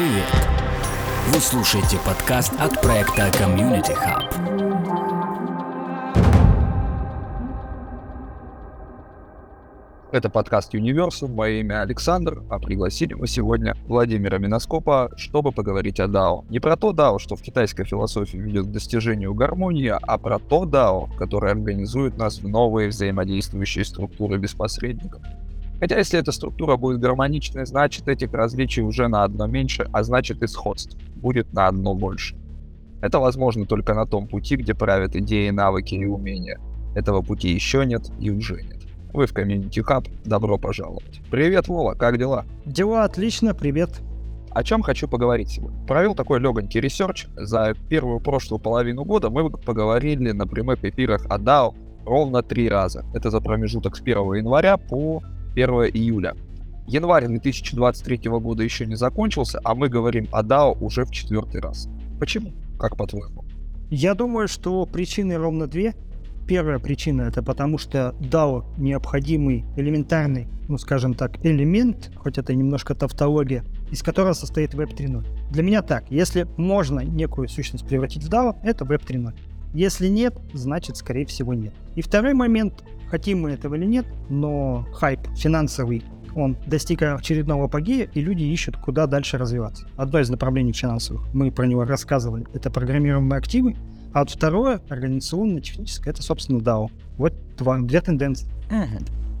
Привет! Вы слушаете подкаст от проекта Community Hub. Это подкаст Universal, мое имя Александр, а пригласили мы сегодня Владимира Миноскопа, чтобы поговорить о DAO. Не про то DAO, что в китайской философии ведет к достижению гармонии, а про то DAO, которое организует нас в новые взаимодействующие структуры без посредников. Хотя если эта структура будет гармоничной, значит этих различий уже на одно меньше, а значит и сходств будет на одно больше. Это возможно только на том пути, где правят идеи, навыки и умения. Этого пути еще нет и уже нет. Вы в Community Hub, добро пожаловать. Привет, Вова, как дела? Дела отлично, привет. О чем хочу поговорить сегодня. Провел такой легонький research. За первую прошлую половину года мы поговорили на прямых эфирах о DAO ровно три раза. Это за промежуток с 1 января по 1 июля. Январь 2023 года еще не закончился, а мы говорим о DAO уже в четвертый раз. Почему? Как по-твоему? Я думаю, что причины ровно две. Первая причина это потому, что DAO необходимый элементарный, ну скажем так, элемент, хоть это немножко тавтология, из которого состоит Web 3.0. Для меня так, если можно некую сущность превратить в DAO, это Web 3.0. Если нет, значит, скорее всего, нет. И второй момент, хотим мы этого или нет, но хайп финансовый, он достиг очередного апогея, и люди ищут, куда дальше развиваться. Одно из направлений финансовых, мы про него рассказывали, это программируемые активы, а вот второе, организационно-техническое, это, собственно, DAO. Вот два, две тенденции.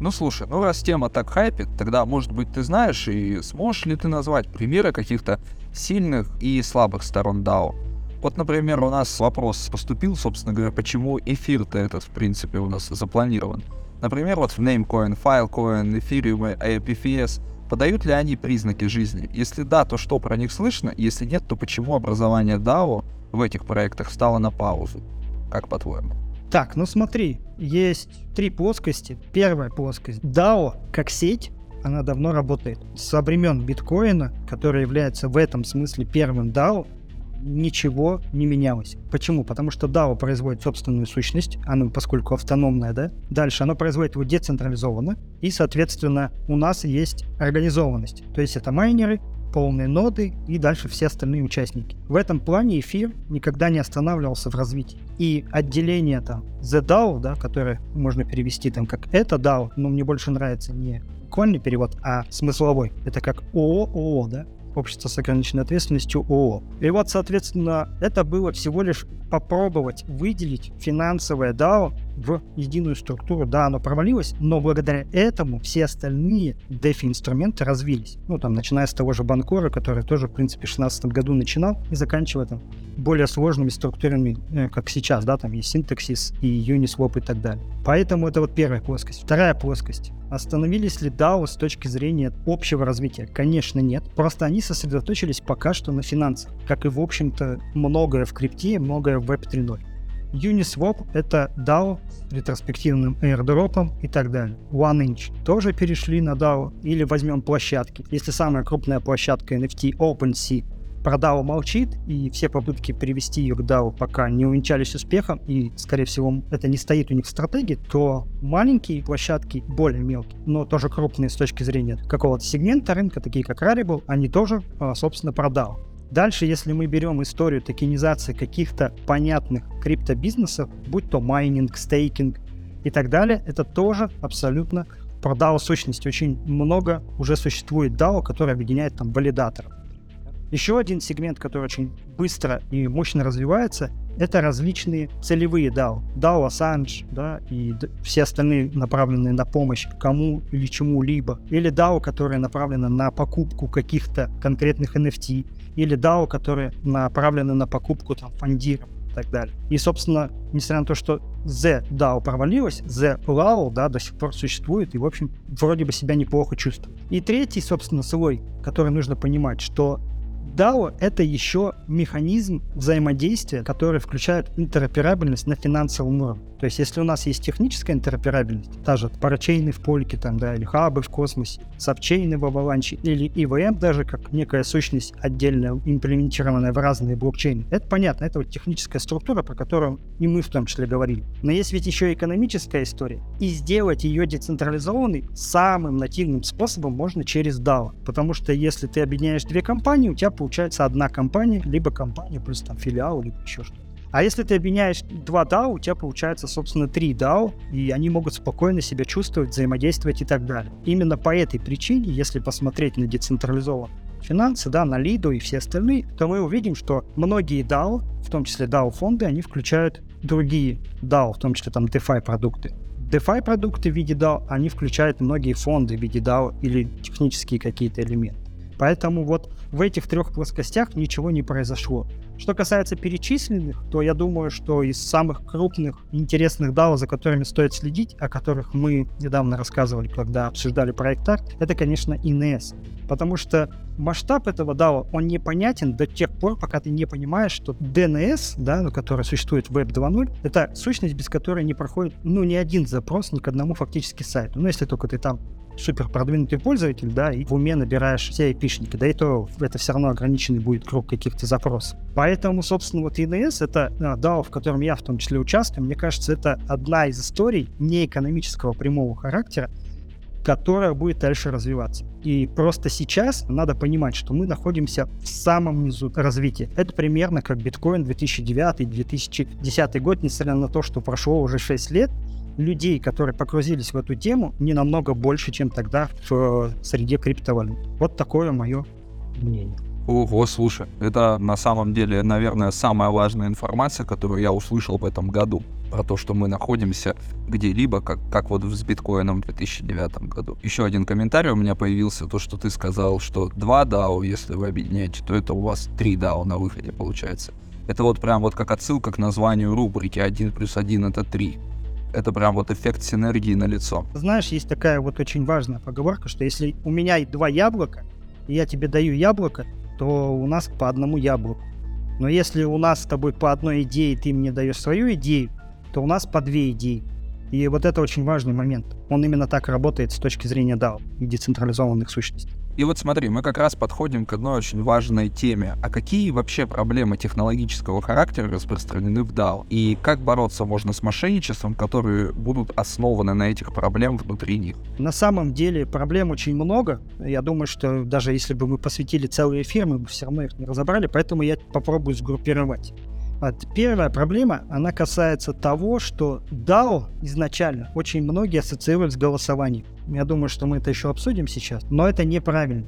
Ну слушай, ну раз тема так хайпит, тогда, может быть, ты знаешь и сможешь ли ты назвать примеры каких-то сильных и слабых сторон DAO? Вот, например, у нас вопрос поступил, собственно говоря, почему эфир-то этот, в принципе, у нас запланирован. Например, вот в Namecoin, Filecoin, Ethereum, APFS, подают ли они признаки жизни? Если да, то что про них слышно? Если нет, то почему образование DAO в этих проектах стало на паузу? Как по-твоему? Так, ну смотри, есть три плоскости. Первая плоскость. DAO как сеть, она давно работает. Со времен биткоина, который является в этом смысле первым DAO, ничего не менялось. Почему? Потому что DAO производит собственную сущность, она поскольку автономная, да. Дальше оно производит его децентрализованно, и, соответственно, у нас есть организованность. То есть это майнеры, полные ноды и дальше все остальные участники. В этом плане эфир никогда не останавливался в развитии. И отделение там The DAO, да, которое можно перевести там как это DAO, но мне больше нравится не буквальный перевод, а смысловой. Это как ООО, да, общество с ограниченной ответственностью ООО. И вот, соответственно, это было всего лишь попробовать выделить финансовое DAO в единую структуру. Да, оно провалилось, но благодаря этому все остальные DeFi-инструменты развились. Ну, там, начиная с того же Банкора, который тоже, в принципе, в 2016 году начинал, и заканчивая там более сложными структурами, э, как сейчас, да, там есть Syntaxis и Uniswap и так далее. Поэтому это вот первая плоскость. Вторая плоскость. Остановились ли DAO с точки зрения общего развития? Конечно, нет. Просто они сосредоточились пока что на финансах. Как и, в общем-то, многое в крипте, многое в Web 3.0. Uniswap — это DAO с ретроспективным airdropом и так далее. OneInch тоже перешли на DAO. Или возьмем площадки. Если самая крупная площадка NFT OpenSea про DAO молчит, и все попытки привести ее к DAO пока не увенчались успехом, и, скорее всего, это не стоит у них в стратегии, то маленькие площадки, более мелкие, но тоже крупные с точки зрения какого-то сегмента рынка, такие как Rarible, они тоже, а, собственно, про DAO. Дальше, если мы берем историю токенизации каких-то понятных криптобизнесов, будь то майнинг, стейкинг и так далее, это тоже абсолютно про DAO сущности. Очень много уже существует DAO, который объединяет там валидаторов. Еще один сегмент, который очень быстро и мощно развивается, это различные целевые DAO. DAO Assange, да, и все остальные направленные на помощь кому или чему-либо. Или DAO, которые направлены на покупку каких-то конкретных NFT. Или DAO, которые направлены на покупку там фондиров и так далее. И, собственно, несмотря на то, что The DAO провалилась, The LAO, да, до сих пор существует и, в общем, вроде бы себя неплохо чувствует. И третий, собственно, слой, который нужно понимать, что DAO — это еще механизм взаимодействия, который включает интероперабельность на финансовом уровне. То есть, если у нас есть техническая интероперабельность, та же парачейны в Польке, там, да, или хабы в космосе, сабчейны в Аваланче, или ИВМ даже как некая сущность отдельно имплементированная в разные блокчейны, это понятно, это вот техническая структура, про которую и мы в том числе говорили. Но есть ведь еще экономическая история, и сделать ее децентрализованной самым нативным способом можно через DAO, потому что если ты объединяешь две компании, у тебя получается одна компания, либо компания плюс там филиал, либо еще что-то. А если ты объединяешь два DAO, у тебя получается, собственно, три DAO, и они могут спокойно себя чувствовать, взаимодействовать и так далее. Именно по этой причине, если посмотреть на децентрализованные финансы, да, на Лиду и все остальные, то мы увидим, что многие DAO, в том числе DAO-фонды, они включают другие DAO, в том числе там DeFi продукты. DeFi продукты в виде DAO, они включают многие фонды в виде DAO или технические какие-то элементы. Поэтому вот в этих трех плоскостях ничего не произошло. Что касается перечисленных, то я думаю, что из самых крупных интересных DAO, за которыми стоит следить, о которых мы недавно рассказывали, когда обсуждали проект ART, это, конечно, INS. Потому что масштаб этого DAO, он непонятен до тех пор, пока ты не понимаешь, что DNS, да, ну, который существует в Web 2.0, это сущность, без которой не проходит, ну, ни один запрос ни к одному фактически сайту. Ну, если только ты там супер продвинутый пользователь, да, и в уме набираешь все айпишники, да и то это все равно ограниченный будет круг каких-то запросов. Поэтому, собственно, вот ENS, это а, DAO, в котором я в том числе участвую, мне кажется, это одна из историй неэкономического прямого характера, которая будет дальше развиваться. И просто сейчас надо понимать, что мы находимся в самом низу развития. Это примерно как биткоин 2009-2010 год, несмотря на то, что прошло уже 6 лет, людей, которые погрузились в эту тему, не намного больше, чем тогда в э, среде криптовалют. Вот такое мое мнение. Ого, слушай, это на самом деле, наверное, самая важная информация, которую я услышал в этом году. Про то, что мы находимся где-либо, как, как вот с биткоином в 2009 году. Еще один комментарий у меня появился, то, что ты сказал, что два DAO, если вы объединяете, то это у вас три DAO на выходе получается. Это вот прям вот как отсылка к названию рубрики 1 плюс 1 это 3 это прям вот эффект синергии на лицо. Знаешь, есть такая вот очень важная поговорка, что если у меня два яблока, и я тебе даю яблоко, то у нас по одному яблоку. Но если у нас с тобой по одной идее, ты мне даешь свою идею, то у нас по две идеи. И вот это очень важный момент. Он именно так работает с точки зрения DAO и децентрализованных сущностей. И вот смотри, мы как раз подходим к одной очень важной теме. А какие вообще проблемы технологического характера распространены в DAO? И как бороться можно с мошенничеством, которые будут основаны на этих проблемах внутри них? На самом деле проблем очень много. Я думаю, что даже если бы мы посвятили целый эфир, мы бы все равно их не разобрали, поэтому я попробую сгруппировать. Вот. Первая проблема, она касается того, что DAO изначально очень многие ассоциируют с голосованием. Я думаю, что мы это еще обсудим сейчас, но это неправильно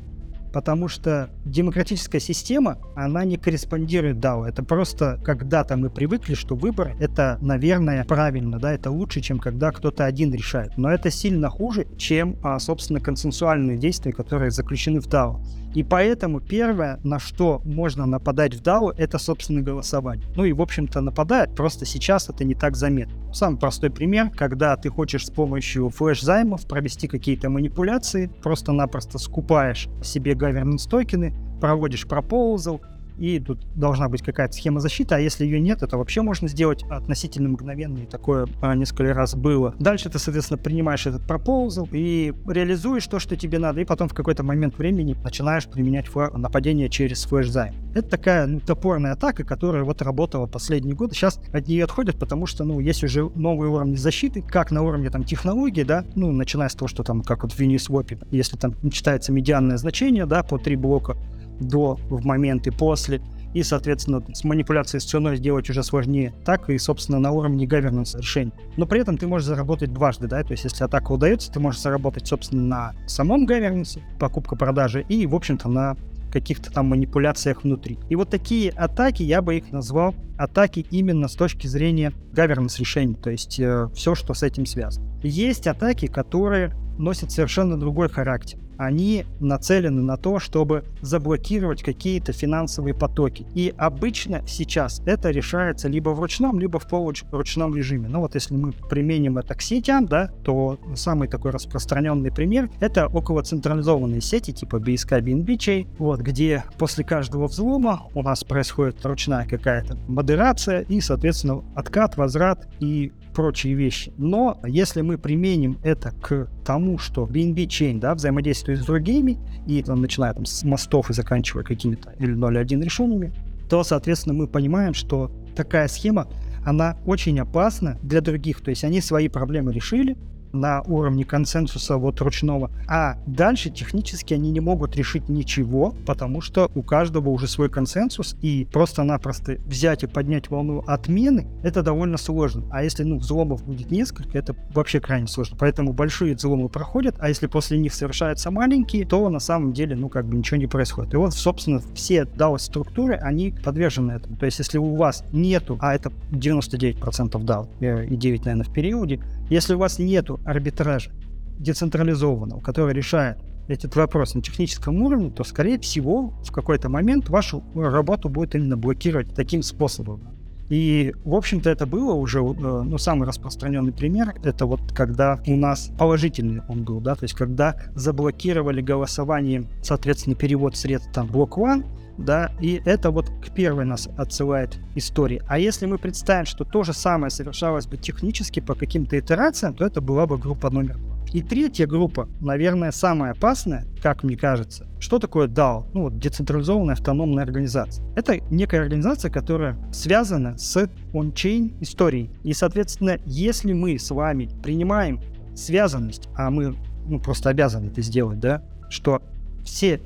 потому что демократическая система, она не корреспондирует DAO. Это просто когда-то мы привыкли, что выбор это, наверное, правильно, да, это лучше, чем когда кто-то один решает. Но это сильно хуже, чем, а, собственно, консенсуальные действия, которые заключены в DAO. И поэтому первое, на что можно нападать в DAO, это, собственно, голосование. Ну и, в общем-то, нападает, просто сейчас это не так заметно. Самый простой пример, когда ты хочешь с помощью флеш-займов провести какие-то манипуляции, просто-напросто скупаешь себе governance токены, проводишь пропозал, и тут должна быть какая-то схема защиты, а если ее нет, это вообще можно сделать относительно мгновенно, и такое а, несколько раз было. Дальше ты, соответственно, принимаешь этот пропозал и реализуешь то, что тебе надо, и потом в какой-то момент времени начинаешь применять флэ- нападение через флеш-займ. Это такая ну, топорная атака, которая вот работала последние годы. Сейчас от нее отходят, потому что, ну, есть уже новые уровни защиты, как на уровне там технологии, да, ну, начиная с того, что там, как вот в Uniswap, если там читается медианное значение, да, по три блока, до, в момент и после. И, соответственно, с манипуляцией с ценой сделать уже сложнее. Так и, собственно, на уровне governance решений. Но при этом ты можешь заработать дважды, да, то есть если атака удается, ты можешь заработать, собственно, на самом governance, покупка-продажа, и, в общем-то, на каких-то там манипуляциях внутри. И вот такие атаки, я бы их назвал атаки именно с точки зрения governance решений, то есть э, все, что с этим связано. Есть атаки, которые носят совершенно другой характер они нацелены на то, чтобы заблокировать какие-то финансовые потоки. И обычно сейчас это решается либо в ручном, либо в полуручном режиме. Ну вот если мы применим это к сетям, да, то самый такой распространенный пример это около централизованные сети типа BSK BNB вот, где после каждого взлома у нас происходит ручная какая-то модерация и, соответственно, откат, возврат и прочие вещи. Но если мы применим это к тому, что BNB Chain да, взаимодействует с другими, и там, начиная там, с мостов и заканчивая какими-то или 0.1 решениями, то, соответственно, мы понимаем, что такая схема, она очень опасна для других. То есть они свои проблемы решили, на уровне консенсуса вот ручного, а дальше технически они не могут решить ничего, потому что у каждого уже свой консенсус, и просто-напросто взять и поднять волну отмены, это довольно сложно. А если, ну, взломов будет несколько, это вообще крайне сложно. Поэтому большие взломы проходят, а если после них совершаются маленькие, то на самом деле, ну, как бы ничего не происходит. И вот, собственно, все DAO-структуры, они подвержены этому. То есть, если у вас нету, а это 99% DAO э, и 9, наверное, в периоде, если у вас нету арбитража децентрализованного, который решает этот вопрос на техническом уровне, то, скорее всего, в какой-то момент вашу работу будет именно блокировать таким способом. И, в общем-то, это было уже, э, ну, самый распространенный пример, это вот когда у нас положительный он был, да, то есть когда заблокировали голосование, соответственно, перевод средств там блок One, да, и это вот к первой нас отсылает истории. А если мы представим, что то же самое совершалось бы технически по каким-то итерациям, то это была бы группа номер два. И третья группа, наверное, самая опасная, как мне кажется. Что такое DAO? Ну вот децентрализованная автономная организация. Это некая организация, которая связана с он-чейн историей. И, соответственно, если мы с вами принимаем связанность, а мы ну, просто обязаны это сделать, да, что все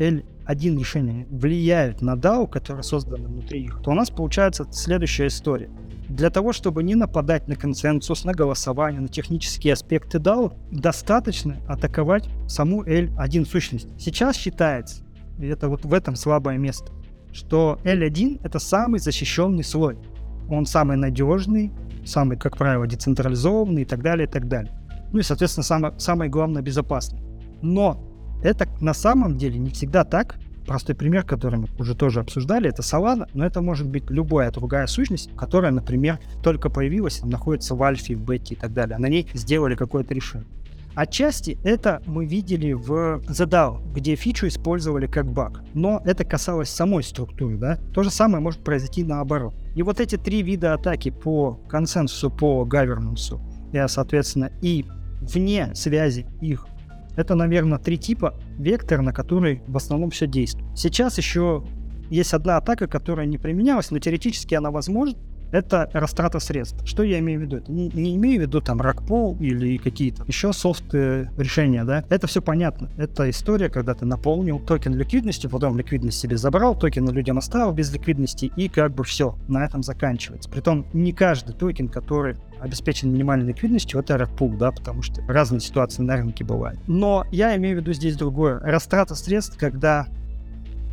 L1 решения влияют на DAO, которые созданы внутри их, то у нас получается следующая история. Для того, чтобы не нападать на консенсус, на голосование, на технические аспекты DAO, достаточно атаковать саму L1 сущность. Сейчас считается, и это вот в этом слабое место, что L1 это самый защищенный слой. Он самый надежный, самый, как правило, децентрализованный и так далее, и так далее. Ну и, соответственно, самое, самое главное, безопасный. Но это на самом деле не всегда так, Простой пример, который мы уже тоже обсуждали, это Solana, но это может быть любая другая сущность, которая, например, только появилась, находится в альфе, в бете и так далее. На ней сделали какое-то решение. Отчасти это мы видели в The DAO, где фичу использовали как баг. Но это касалось самой структуры, да? То же самое может произойти наоборот. И вот эти три вида атаки по консенсусу, по governance, соответственно, и вне связи их это, наверное, три типа вектор, на который в основном все действует. Сейчас еще есть одна атака, которая не применялась, но теоретически она возможна. Это растрата средств. Что я имею в виду? Не, не имею в виду там rug pull или какие-то еще софт э, решения, да? Это все понятно. Это история, когда ты наполнил токен ликвидностью, потом ликвидность себе забрал, токен людям оставил без ликвидности, и как бы все, на этом заканчивается. Притом не каждый токен, который обеспечен минимальной ликвидностью, это ракпул, да, потому что разные ситуации на рынке бывают. Но я имею в виду здесь другое. Растрата средств, когда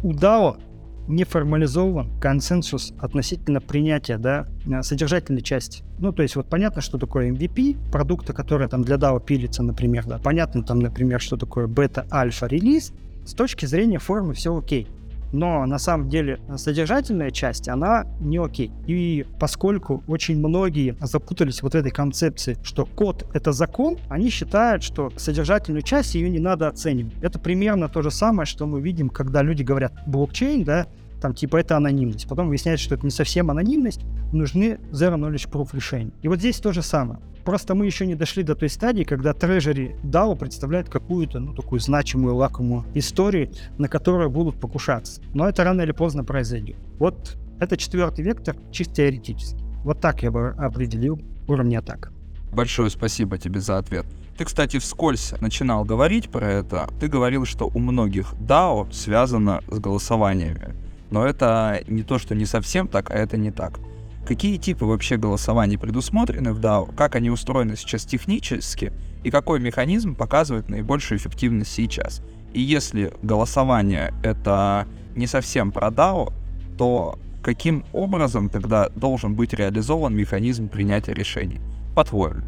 у DAO не формализован консенсус относительно принятия да, содержательной части. Ну, то есть вот понятно, что такое MVP, продукта, который там для DAO пилится, например, да. Понятно там, например, что такое бета-альфа релиз. С точки зрения формы все окей но на самом деле содержательная часть, она не окей. И поскольку очень многие запутались вот в этой концепции, что код — это закон, они считают, что содержательную часть ее не надо оценивать. Это примерно то же самое, что мы видим, когда люди говорят блокчейн, да, там типа это анонимность. Потом выясняется, что это не совсем анонимность, нужны Zero Knowledge Proof решения. И вот здесь то же самое. Просто мы еще не дошли до той стадии, когда Treasury DAO представляет какую-то, ну, такую значимую, лакомую историю, на которую будут покушаться. Но это рано или поздно произойдет. Вот это четвертый вектор, чисто теоретически. Вот так я бы определил уровень атак. Большое спасибо тебе за ответ. Ты, кстати, вскользь начинал говорить про это. Ты говорил, что у многих DAO связано с голосованиями. Но это не то, что не совсем так, а это не так. Какие типы вообще голосований предусмотрены в DAO, как они устроены сейчас технически и какой механизм показывает наибольшую эффективность сейчас. И если голосование это не совсем про DAO, то каким образом тогда должен быть реализован механизм принятия решений? По-твоему?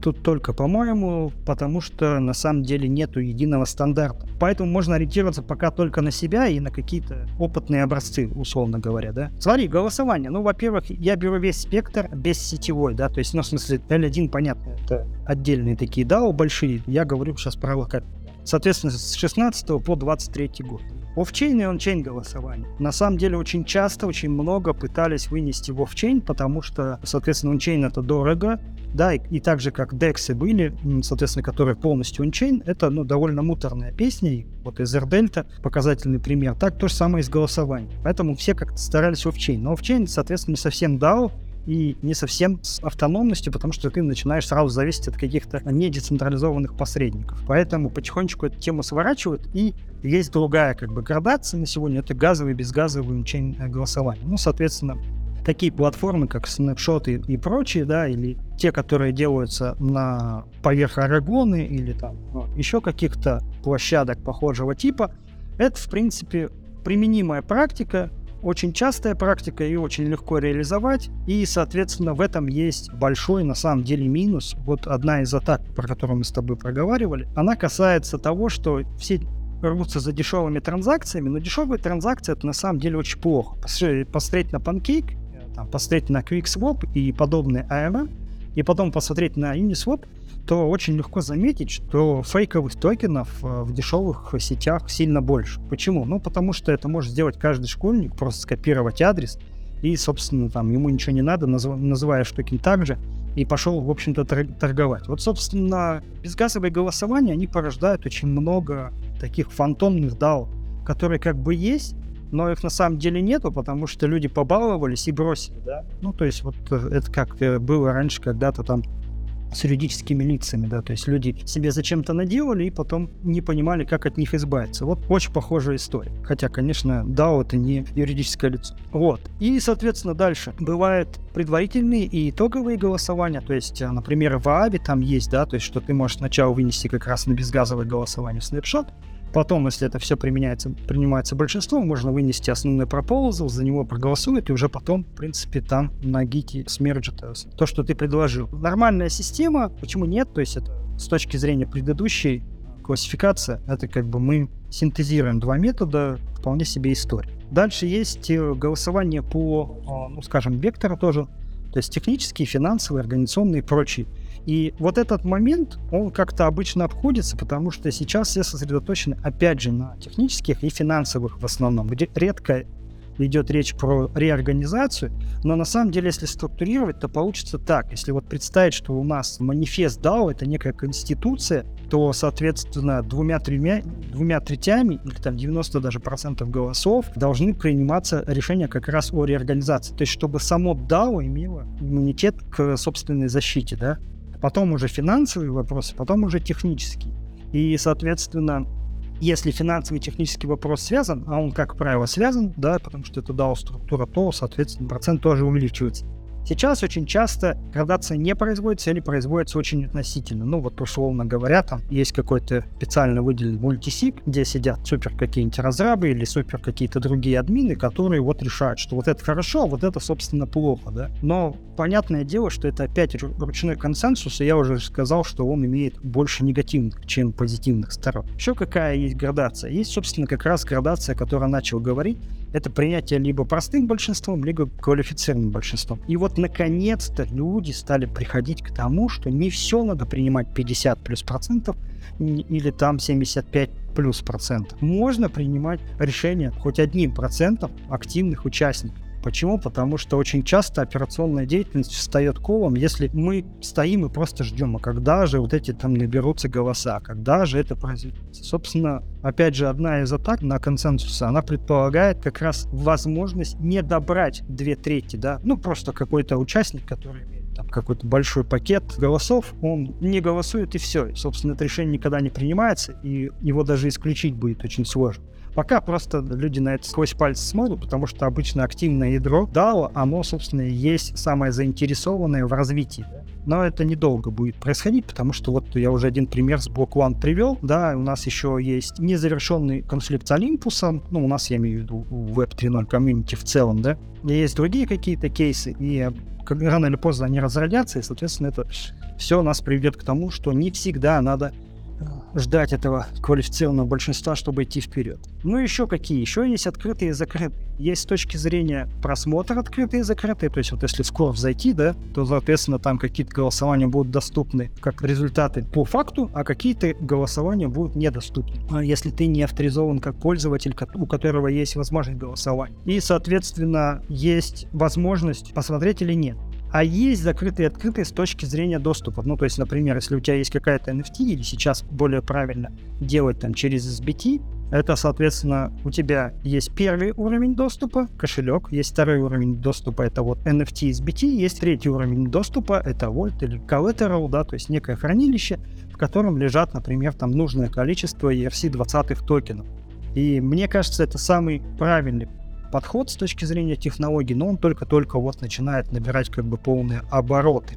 Тут только, по-моему, потому что на самом деле нету единого стандарта. Поэтому можно ориентироваться пока только на себя и на какие-то опытные образцы, условно говоря, да. Смотри, голосование. Ну, во-первых, я беру весь спектр без сетевой, да, то есть, ну, в смысле, L1, понятно, это отдельные такие DAO большие. Я говорю сейчас про локаль. Соответственно, с 16 по 23 год. Офчейн и ончейн голосование. На самом деле очень часто, очень много пытались вынести в офчейн, потому что, соответственно, ончейн это дорого, да, и, и так же как DEX были, соответственно, которые полностью ончейн, это, ну, довольно муторная песня, и вот из AirDelta показательный пример. Так то же самое и с голосованием. Поэтому все как-то старались офчейн. Но офчейн, соответственно, не совсем DAO, и не совсем с автономностью, потому что ты начинаешь сразу зависеть от каких-то недецентрализованных посредников. Поэтому потихонечку эту тему сворачивают, и есть другая как бы градация на сегодня, это газовый и безгазовый chain голосование. Ну, соответственно, такие платформы, как Snapshot и, и прочие, да, или те, которые делаются на поверх Арагоны или там ну, еще каких-то площадок похожего типа, это, в принципе, применимая практика, очень частая практика и очень легко реализовать. И, соответственно, в этом есть большой, на самом деле, минус. Вот одна из атак, про которую мы с тобой проговаривали, она касается того, что все рвутся за дешевыми транзакциями, но дешевые транзакции это на самом деле очень плохо. Посмотреть на Pancake там, посмотреть на QuickSwap и подобные AMA, и потом посмотреть на Uniswap, то очень легко заметить, что фейковых токенов э, в дешевых сетях сильно больше. Почему? Ну, потому что это может сделать каждый школьник, просто скопировать адрес, и, собственно, там ему ничего не надо, назыв, называешь токен так же, и пошел, в общем-то, торговать. Вот, собственно, безгазовые голосования, они порождают очень много таких фантомных DAO, которые как бы есть, но их на самом деле нету, потому что люди побаловались и бросили, да. Ну, то есть вот э, это как э, было раньше когда-то там с юридическими лицами, да, то есть люди себе зачем-то наделали и потом не понимали, как от них избавиться. Вот очень похожая история. Хотя, конечно, да, это не юридическое лицо. Вот. И, соответственно, дальше. Бывают предварительные и итоговые голосования, то есть, например, в ААБе там есть, да, то есть, что ты можешь сначала вынести как раз на безгазовое голосование снапшот, Потом, если это все применяется, принимается большинством, можно вынести основной пропозал, за него проголосуют, и уже потом, в принципе, там на гите смерджит то, что ты предложил. Нормальная система, почему нет? То есть это с точки зрения предыдущей классификации, это как бы мы синтезируем два метода, вполне себе история. Дальше есть э, голосование по, ну, скажем, вектору тоже, то есть технические, финансовые, организационные и прочие. И вот этот момент, он как-то обычно обходится, потому что сейчас все сосредоточены, опять же, на технических и финансовых в основном, редко идет речь про реорганизацию, но на самом деле, если структурировать, то получится так. Если вот представить, что у нас манифест DAO — это некая конституция, то, соответственно, двумя-тремя, двумя третями, или там 90 даже процентов голосов должны приниматься решения как раз о реорганизации. То есть, чтобы само DAO имело иммунитет к собственной защите, да потом уже финансовые вопросы, потом уже технические. И, соответственно, если финансовый и технический вопрос связан, а он, как правило, связан, да, потому что это DAO структура, то, соответственно, процент тоже увеличивается. Сейчас очень часто градация не производится или производится очень относительно. Ну вот условно говоря, там есть какой-то специально выделенный мультисик, где сидят супер какие-нибудь разрабы или супер какие-то другие админы, которые вот решают, что вот это хорошо, а вот это, собственно, плохо, да. Но понятное дело, что это опять ручной консенсус, и я уже сказал, что он имеет больше негативных, чем позитивных сторон. Еще какая есть градация? Есть, собственно, как раз градация, о которой начал говорить, это принятие либо простым большинством, либо квалифицированным большинством. И вот наконец-то люди стали приходить к тому, что не все надо принимать 50 плюс процентов или там 75 плюс процентов. Можно принимать решение хоть одним процентом активных участников. Почему? Потому что очень часто операционная деятельность встает колом, если мы стоим и просто ждем, а когда же вот эти там наберутся голоса, когда же это произойдет. Собственно, опять же, одна из атак на консенсус, она предполагает как раз возможность не добрать две трети, да, ну просто какой-то участник, который там какой-то большой пакет голосов, он не голосует и все. Собственно, это решение никогда не принимается, и его даже исключить будет очень сложно. Пока просто люди на это сквозь пальцы смотрят, потому что обычно активное ядро DAO, оно, собственно, есть самое заинтересованное в развитии. Но это недолго будет происходить, потому что вот я уже один пример с Block One привел. Да, у нас еще есть незавершенный конфликт с Олимпусом. Ну, у нас, я имею в виду, Web 3.0 комьюнити в целом, да. И есть другие какие-то кейсы, и рано или поздно они разродятся, и, соответственно, это все нас приведет к тому, что не всегда надо ждать этого квалифицированного большинства, чтобы идти вперед. Ну еще какие? Еще есть открытые и закрытые. Есть с точки зрения просмотра открытые и закрытые. То есть вот если в Scorf зайти, да, то, соответственно, там какие-то голосования будут доступны как результаты по факту, а какие-то голосования будут недоступны. А если ты не авторизован как пользователь, у которого есть возможность голосования. И, соответственно, есть возможность посмотреть или нет. А есть закрытые и открытые с точки зрения доступа. Ну, то есть, например, если у тебя есть какая-то NFT, или сейчас более правильно делать там через SBT, это, соответственно, у тебя есть первый уровень доступа, кошелек, есть второй уровень доступа, это вот NFT SBT, есть третий уровень доступа, это Volt или Collateral, да, то есть некое хранилище, в котором лежат, например, там нужное количество ERC-20 токенов. И мне кажется, это самый правильный подход с точки зрения технологий, но он только-только вот начинает набирать как бы полные обороты.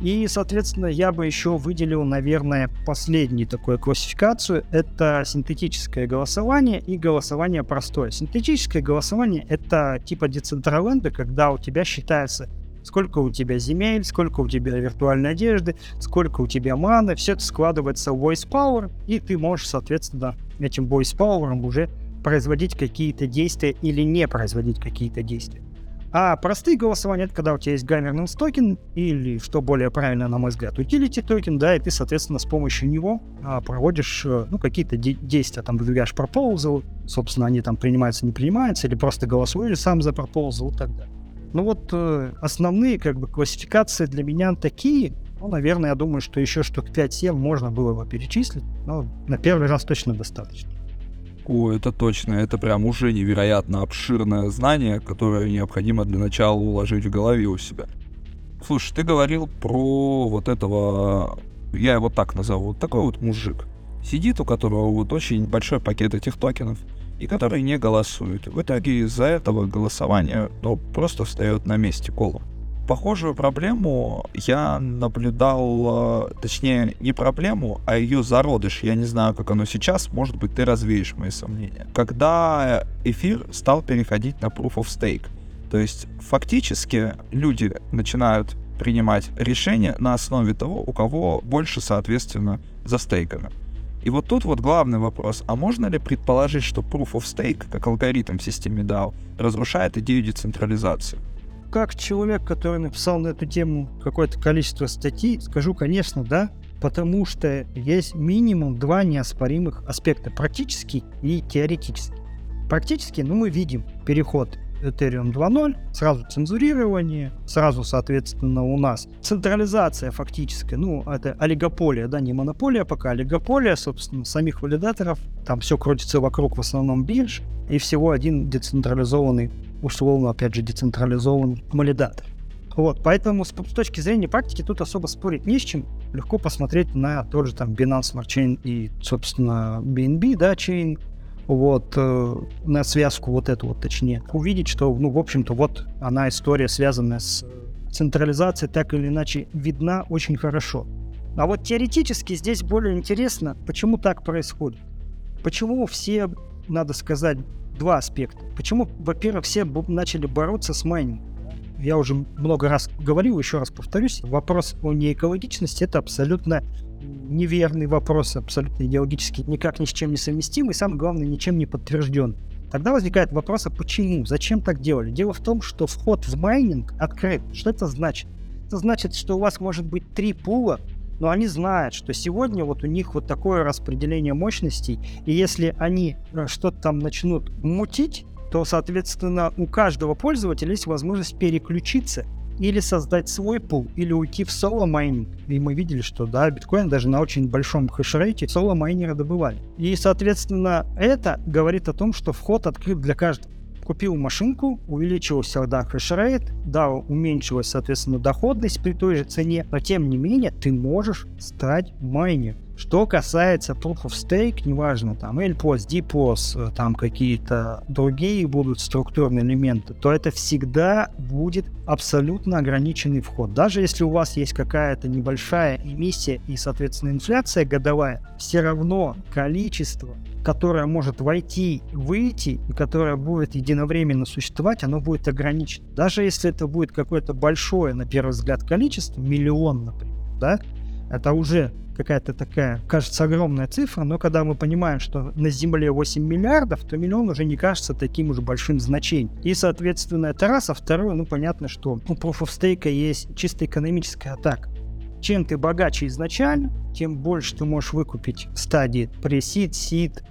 И, соответственно, я бы еще выделил, наверное, последнюю такую классификацию. Это синтетическое голосование и голосование простое. Синтетическое голосование — это типа децентраленда, когда у тебя считается сколько у тебя земель, сколько у тебя виртуальной одежды, сколько у тебя маны, все это складывается в voice power, и ты можешь, соответственно, этим voice power уже производить какие-то действия или не производить какие-то действия. А простые голосования это когда у тебя есть governance токен или, что более правильно, на мой взгляд, utility токен, да, и ты, соответственно, с помощью него а, проводишь, э, ну, какие-то де- действия, там, выдвигаешь proposal, собственно, они там принимаются, не принимаются, или просто голосуешь сам за proposal и так далее. Ну вот э, основные, как бы, классификации для меня такие, ну, наверное, я думаю, что еще штук 5-7 можно было бы перечислить, но на первый раз точно достаточно. О, это точно, это прям уже невероятно обширное знание, которое необходимо для начала уложить в голове у себя. Слушай, ты говорил про вот этого, я его так назову, вот такой вот мужик. Сидит, у которого вот очень большой пакет этих токенов, и который не голосует. В итоге из-за этого голосования ну, просто встает на месте колом. Похожую проблему я наблюдал, э, точнее, не проблему, а ее зародыш. Я не знаю, как оно сейчас, может быть, ты развеешь мои сомнения. Когда эфир стал переходить на Proof of Stake. То есть, фактически, люди начинают принимать решения на основе того, у кого больше, соответственно, застейкано. И вот тут вот главный вопрос, а можно ли предположить, что Proof of Stake, как алгоритм в системе DAO, разрушает идею децентрализации? Как человек, который написал на эту тему какое-то количество статей, скажу, конечно, да, потому что есть минимум два неоспоримых аспекта, практический и теоретический. Практически, ну, мы видим переход Ethereum 2.0, сразу цензурирование, сразу, соответственно, у нас централизация фактическая, ну, это олигополия, да, не монополия пока, олигополия, собственно, самих валидаторов, там все крутится вокруг в основном бирж, и всего один децентрализованный условно, опять же, децентрализованный валидатор. Вот, поэтому с, с точки зрения практики тут особо спорить не с чем. Легко посмотреть на тот же там Binance Smart Chain и, собственно, BNB, да, chain, вот, э, на связку вот эту вот, точнее, увидеть, что, ну, в общем-то, вот она история, связанная с централизацией, так или иначе видна очень хорошо. А вот теоретически здесь более интересно, почему так происходит. Почему все, надо сказать, два аспекта. Почему, во-первых, все начали бороться с майнингом? Я уже много раз говорил, еще раз повторюсь, вопрос о неэкологичности это абсолютно неверный вопрос, абсолютно идеологически никак ни с чем не совместимый, и самое главное, ничем не подтвержден. Тогда возникает вопрос, а почему? Зачем так делали? Дело в том, что вход в майнинг открыт. Что это значит? Это значит, что у вас может быть три пула, но они знают, что сегодня вот у них вот такое распределение мощностей, и если они э, что-то там начнут мутить, то, соответственно, у каждого пользователя есть возможность переключиться или создать свой пул, или уйти в соло майнинг. И мы видели, что да, биткоин даже на очень большом хешрейте соло майнеры добывали. И, соответственно, это говорит о том, что вход открыт для каждого купил машинку, увеличился, да, хешрейт, да, уменьшилась, соответственно, доходность при той же цене, но тем не менее ты можешь стать майнером. Что касается Proof of Stake, неважно, там LPoS, DPoS, там какие-то другие будут структурные элементы, то это всегда будет абсолютно ограниченный вход. Даже если у вас есть какая-то небольшая эмиссия и, соответственно, инфляция годовая, все равно количество которое может войти, выйти, и которое будет единовременно существовать, оно будет ограничено. Даже если это будет какое-то большое, на первый взгляд, количество, миллион, например, да, это уже какая-то такая, кажется, огромная цифра, но когда мы понимаем, что на Земле 8 миллиардов, то миллион уже не кажется таким уж большим значением. И, соответственно, это раз, а второе, ну, понятно, что у Proof of Stake есть чисто экономическая атака. Чем ты богаче изначально, тем больше ты можешь выкупить стадии pre-seed, seed,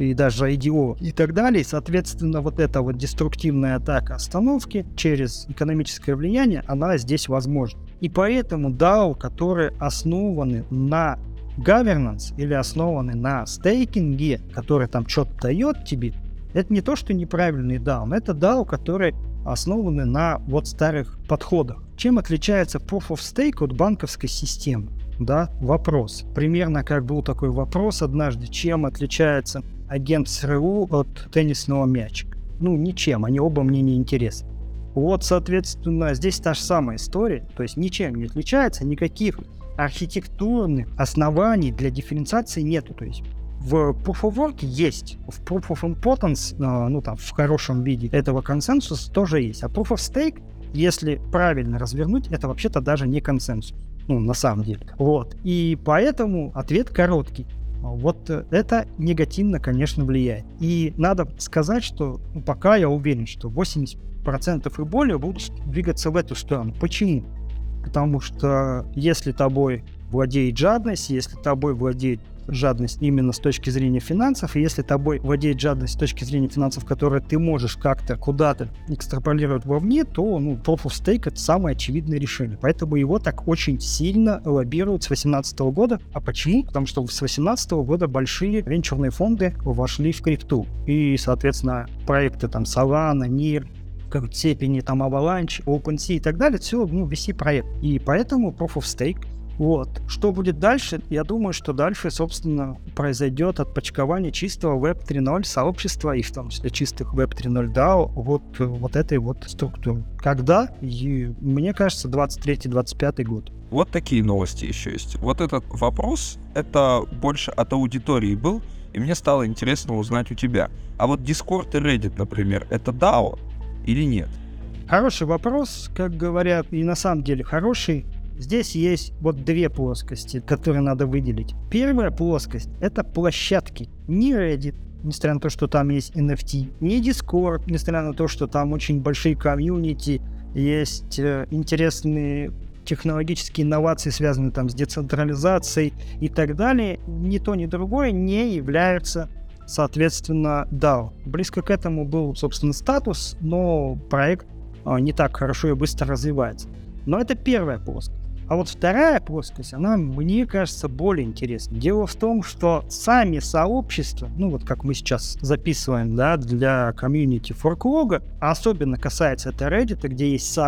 и даже IDO и так далее. Соответственно, вот эта вот деструктивная атака остановки через экономическое влияние, она здесь возможна. И поэтому DAO, которые основаны на governance или основаны на стейкинге, который там что-то дает тебе, это не то, что неправильный DAO, это DAO, которые основаны на вот старых подходах. Чем отличается Proof of Stake от банковской системы? Да, вопрос. Примерно как был такой вопрос однажды, чем отличается агент СРУ от теннисного мячика? Ну, ничем, они оба мне не интересны. Вот, соответственно, здесь та же самая история, то есть ничем не отличается, никаких архитектурных оснований для дифференциации нету. То есть в Proof of Work есть, в Proof of Importance, а, ну там в хорошем виде этого консенсуса тоже есть, а Proof of Stake, если правильно развернуть, это вообще-то даже не консенсус, ну на самом деле. Вот, и поэтому ответ короткий. Вот это негативно, конечно, влияет. И надо сказать, что ну, пока я уверен, что 80% и более будут двигаться в эту сторону. Почему? Потому что если тобой владеет жадность, если тобой владеет жадность именно с точки зрения финансов, и если тобой владеет жадность с точки зрения финансов, которые ты можешь как-то куда-то экстраполировать вовне, то ну, Proof of Stake это самое очевидное решение. Поэтому его так очень сильно лоббируют с 2018 года. А почему? Потому что с 2018 года большие венчурные фонды вошли в крипту. И, соответственно, проекты там Solana, NIR, какой-то степени там Avalanche, OpenSea и так далее, все, ну, VC проект. И поэтому Proof of Stake вот. Что будет дальше? Я думаю, что дальше, собственно, произойдет отпочкование чистого Web 3.0 сообщества и в том числе чистых Web 3.0 DAO вот, вот этой вот структуры. Когда? И, мне кажется, 23-25 год. Вот такие новости еще есть. Вот этот вопрос, это больше от аудитории был, и мне стало интересно узнать у тебя. А вот Discord и Reddit, например, это DAO или нет? Хороший вопрос, как говорят, и на самом деле хороший. Здесь есть вот две плоскости, которые надо выделить. Первая плоскость — это площадки. Не Reddit, несмотря на то, что там есть NFT, не Discord, несмотря на то, что там очень большие комьюнити, есть э, интересные технологические инновации, связанные там с децентрализацией и так далее, ни то, ни другое не являются соответственно, DAO. Близко к этому был, собственно, статус, но проект а, не так хорошо и быстро развивается. Но это первая плоскость. А вот вторая плоскость, она, мне кажется, более интересна. Дело в том, что сами сообщества, ну вот как мы сейчас записываем, да, для комьюнити форклога, а особенно касается это Reddit, где есть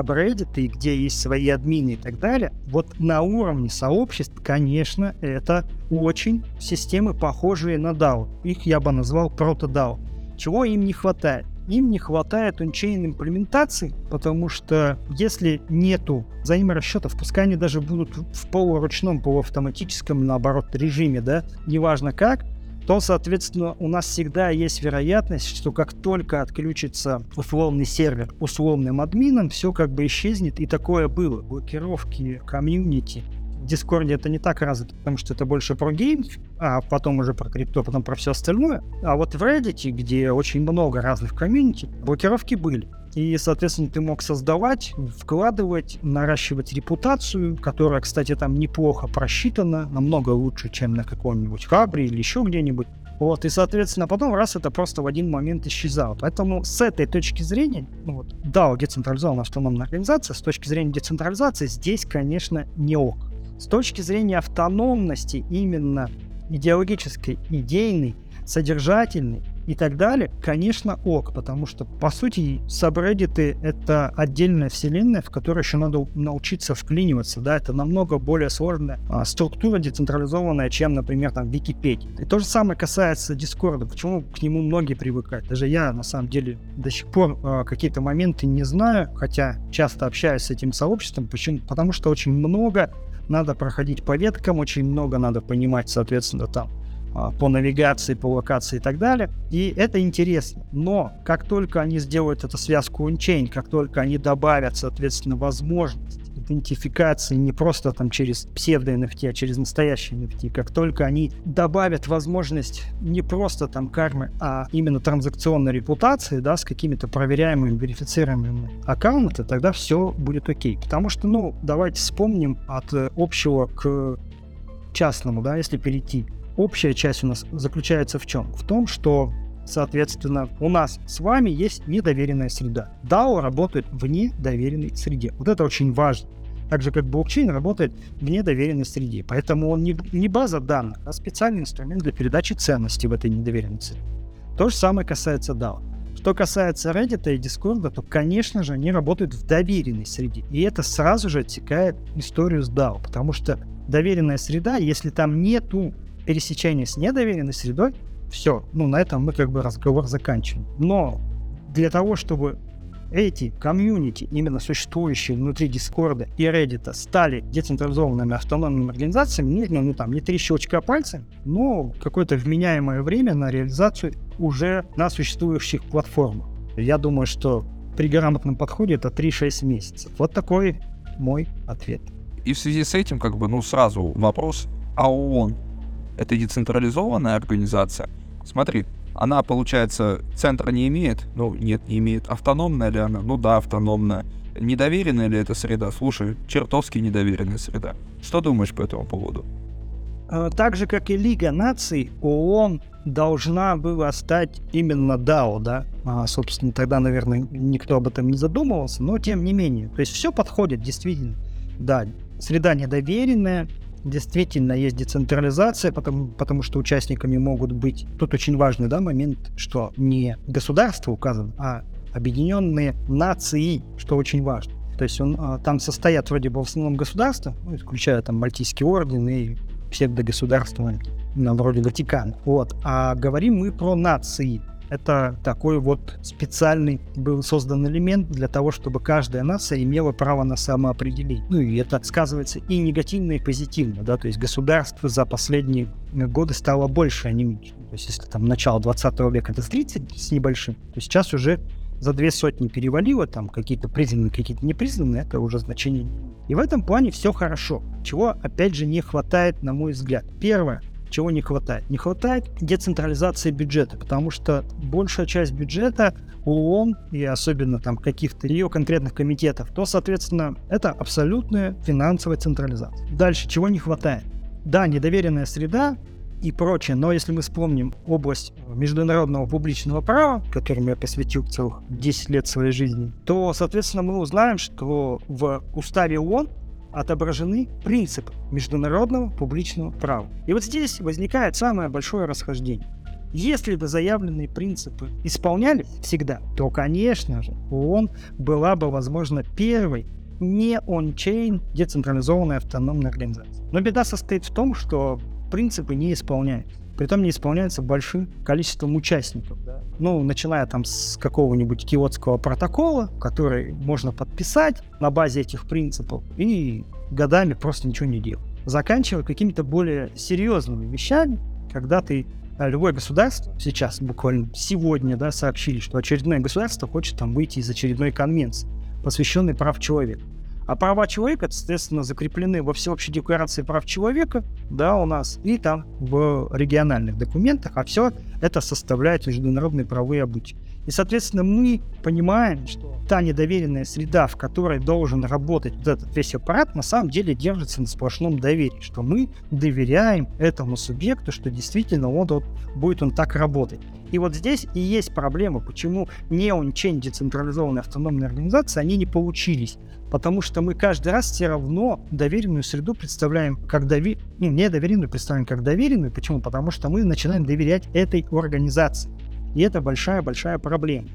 и где есть свои админы и так далее, вот на уровне сообществ, конечно, это очень системы, похожие на DAO. Их я бы назвал прото-DAO. Чего им не хватает? Им не хватает ончейн имплементации, потому что если нету взаиморасчетов, пускай они даже будут в полуручном, полуавтоматическом, наоборот, режиме, да, неважно как, то, соответственно, у нас всегда есть вероятность, что как только отключится условный сервер условным админом, все как бы исчезнет, и такое было. Блокировки комьюнити, в Дискорде это не так развито, потому что это больше про game, а потом уже про крипто, потом про все остальное. А вот в Reddit, где очень много разных комьюнити, блокировки были. И, соответственно, ты мог создавать, вкладывать, наращивать репутацию, которая, кстати, там неплохо просчитана, намного лучше, чем на каком-нибудь Хабре или еще где-нибудь. Вот, и, соответственно, потом раз это просто в один момент исчезало. Поэтому с этой точки зрения, ну вот, DAO, децентрализованная автономная организация, с точки зрения децентрализации, здесь, конечно, не ок. С точки зрения автономности, именно идеологической, идейной, содержательной и так далее, конечно, ок, потому что, по сути, сабреддиты — это отдельная вселенная, в которой еще надо научиться вклиниваться, да, это намного более сложная а, структура децентрализованная, чем, например, там, Википедия. И то же самое касается Дискорда, почему к нему многие привыкают. Даже я, на самом деле, до сих пор а, какие-то моменты не знаю, хотя часто общаюсь с этим сообществом, почему? Потому что очень много надо проходить по веткам, очень много надо понимать, соответственно, там а, по навигации, по локации и так далее. И это интересно. Но как только они сделают эту связку ончейн, как только они добавят, соответственно, возможность идентификации не просто там через псевдо-NFT, а через настоящий NFT. Как только они добавят возможность не просто там кармы, а именно транзакционной репутации, да, с какими-то проверяемыми, верифицируемыми аккаунтами, тогда все будет окей. Потому что, ну, давайте вспомним от общего к частному, да, если перейти общая часть у нас заключается в чем? В том, что Соответственно, у нас с вами есть недоверенная среда. DAO работает в недоверенной среде. Вот это очень важно. Так же, как блокчейн работает в недоверенной среде. Поэтому он не, не база данных, а специальный инструмент для передачи ценностей в этой недоверенной среде. То же самое касается DAO. Что касается Reddit и Discord, то, конечно же, они работают в доверенной среде. И это сразу же отсекает историю с DAO, потому что доверенная среда, если там нету пересечения с недоверенной средой, все, ну на этом мы как бы разговор заканчиваем. Но для того, чтобы эти комьюнити, именно существующие внутри Дискорда и Reddit, стали децентрализованными автономными организациями, нужно, ну там, не три щелчка пальцем, но какое-то вменяемое время на реализацию уже на существующих платформах. Я думаю, что при грамотном подходе это 3-6 месяцев. Вот такой мой ответ. И в связи с этим, как бы, ну, сразу вопрос, а ООН — это децентрализованная организация? Смотри, она, получается, центра не имеет? Ну, нет, не имеет. Автономная ли она? Ну да, автономная. Недоверенная ли эта среда? Слушай, чертовски недоверенная среда. Что думаешь по этому поводу? А, так же, как и Лига наций, ООН должна была стать именно DAO, да? А, собственно, тогда, наверное, никто об этом не задумывался, но тем не менее. То есть все подходит, действительно. Да, среда недоверенная, действительно есть децентрализация, потому, потому что участниками могут быть... Тут очень важный да, момент, что не государство указано, а объединенные нации, что очень важно. То есть он, а, там состоят вроде бы в основном государства, ну, исключая там Мальтийский орден и псевдогосударства, на вроде Ватикана. Вот. А говорим мы про нации. Это такой вот специальный был создан элемент для того, чтобы каждая нация имела право на самоопределение. Ну и это сказывается и негативно, и позитивно, да, то есть государство за последние годы стало больше, а не меньше. То есть если там начало 20 века это 30 с небольшим, то сейчас уже за две сотни перевалило, там какие-то признанные, какие-то непризнанные, это уже значение. И в этом плане все хорошо, чего опять же не хватает, на мой взгляд. Первое, чего не хватает? Не хватает децентрализации бюджета, потому что большая часть бюджета у ООН и особенно там каких-то ее конкретных комитетов, то, соответственно, это абсолютная финансовая централизация. Дальше, чего не хватает? Да, недоверенная среда и прочее, но если мы вспомним область международного публичного права, которому я посвятил целых 10 лет своей жизни, то, соответственно, мы узнаем, что в уставе ООН отображены принципы международного публичного права. И вот здесь возникает самое большое расхождение. Если бы заявленные принципы исполнялись всегда, то, конечно же, ООН была бы, возможно, первой не он-чейн децентрализованной автономной организацией. Но беда состоит в том, что принципы не исполняются. Притом не исполняются большим количеством участников. Да? Ну, начиная там с какого-нибудь киотского протокола, который можно подписать на базе этих принципов и годами просто ничего не делать. Заканчивая какими-то более серьезными вещами, когда ты а, любое государство сейчас буквально сегодня да, сообщили, что очередное государство хочет там выйти из очередной конвенции, посвященной прав человека. А права человека, соответственно, закреплены во Всеобщей декларации прав человека, да, у нас, и там в региональных документах, а все это составляет международные правовые обычаи. И, соответственно, мы понимаем, что та недоверенная среда, в которой должен работать вот этот весь аппарат, на самом деле держится на сплошном доверии, что мы доверяем этому субъекту, что действительно он вот, будет он так работать. И вот здесь и есть проблема, почему не он-чейн децентрализованные автономные организации, они не получились. Потому что мы каждый раз все равно доверенную среду представляем как дови... ну, не доверенную представляем как доверенную. Почему? Потому что мы начинаем доверять этой организации. И это большая-большая проблема.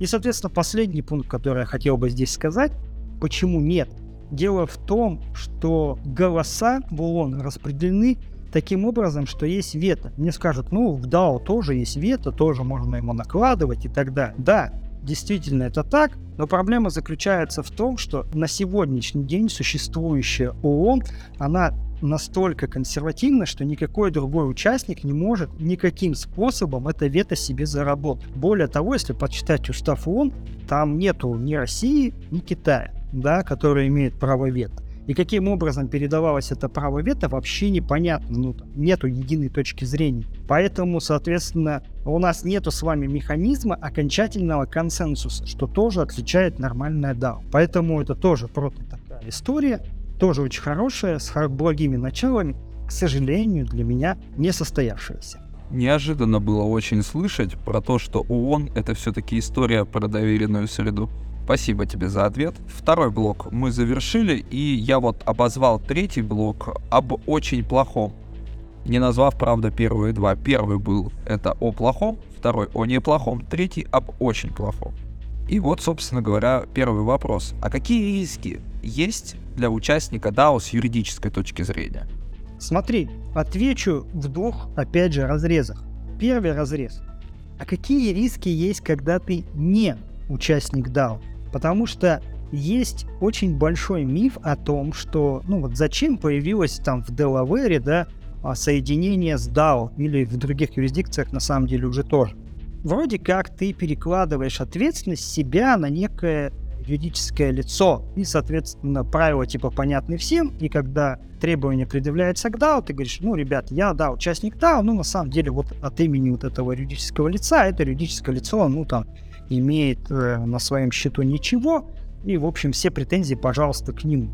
И, соответственно, последний пункт, который я хотел бы здесь сказать, почему нет. Дело в том, что голоса в ООН распределены таким образом, что есть вето. Мне скажут, ну, в DAO тоже есть вето, тоже можно ему накладывать и так далее. Да, действительно это так, но проблема заключается в том, что на сегодняшний день существующая ООН, она настолько консервативно, что никакой другой участник не может никаким способом это вето себе заработать. Более того, если почитать устав ООН, там нету ни России, ни Китая, да, которые имеют право вето. И каким образом передавалось это право вето, вообще непонятно. Ну, нету единой точки зрения. Поэтому, соответственно, у нас нету с вами механизма окончательного консенсуса, что тоже отличает нормальное DAO. Поэтому это тоже просто такая история, тоже очень хорошая, с благими началами. К сожалению, для меня не состоявшаяся. Неожиданно было очень слышать про то, что ООН — это все-таки история про доверенную среду. Спасибо тебе за ответ. Второй блок мы завершили, и я вот обозвал третий блок об очень плохом. Не назвав, правда, первые два. Первый был это о плохом, второй о неплохом, третий об очень плохом. И вот, собственно говоря, первый вопрос. А какие риски есть для участника DAO с юридической точки зрения? Смотри, отвечу в двух, опять же, разрезах. Первый разрез. А какие риски есть, когда ты не участник DAO? Потому что есть очень большой миф о том, что, ну вот зачем появилось там в Делавере, да, а, соединение с DAO или в других юрисдикциях на самом деле уже тоже. Вроде как ты перекладываешь ответственность себя на некое юридическое лицо, и, соответственно, правила типа понятны всем, и когда требование предъявляется к DAO, ты говоришь, ну, ребят, я, да, участник DAO, но на самом деле вот от имени вот этого юридического лица, это юридическое лицо, ну, там, имеет э, на своем счету ничего, и, в общем, все претензии, пожалуйста, к нему.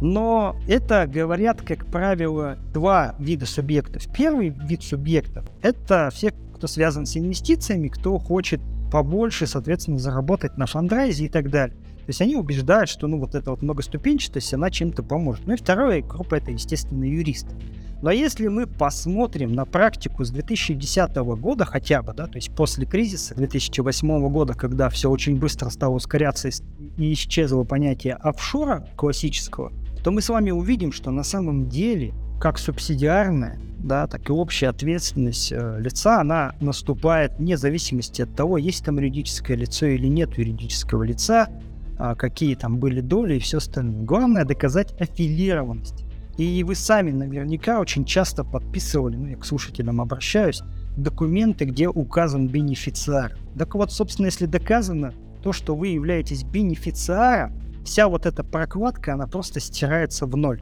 Но это говорят, как правило, два вида субъектов. Первый вид субъектов – это все, кто связан с инвестициями, кто хочет побольше, соответственно, заработать на фандрайзе и так далее. То есть они убеждают, что ну вот эта вот многоступенчатость, она чем-то поможет. Ну и вторая группа это, естественно, юристы. Но если мы посмотрим на практику с 2010 года хотя бы, да, то есть после кризиса 2008 года, когда все очень быстро стало ускоряться и исчезло понятие офшора классического, то мы с вами увидим, что на самом деле как субсидиарная, да, так и общая ответственность э, лица, она наступает вне зависимости от того, есть там юридическое лицо или нет юридического лица, какие там были доли и все остальное. Главное доказать аффилированность. И вы сами наверняка очень часто подписывали, ну я к слушателям обращаюсь, документы, где указан бенефициар. Так вот, собственно, если доказано то, что вы являетесь бенефициаром, вся вот эта прокладка, она просто стирается в ноль.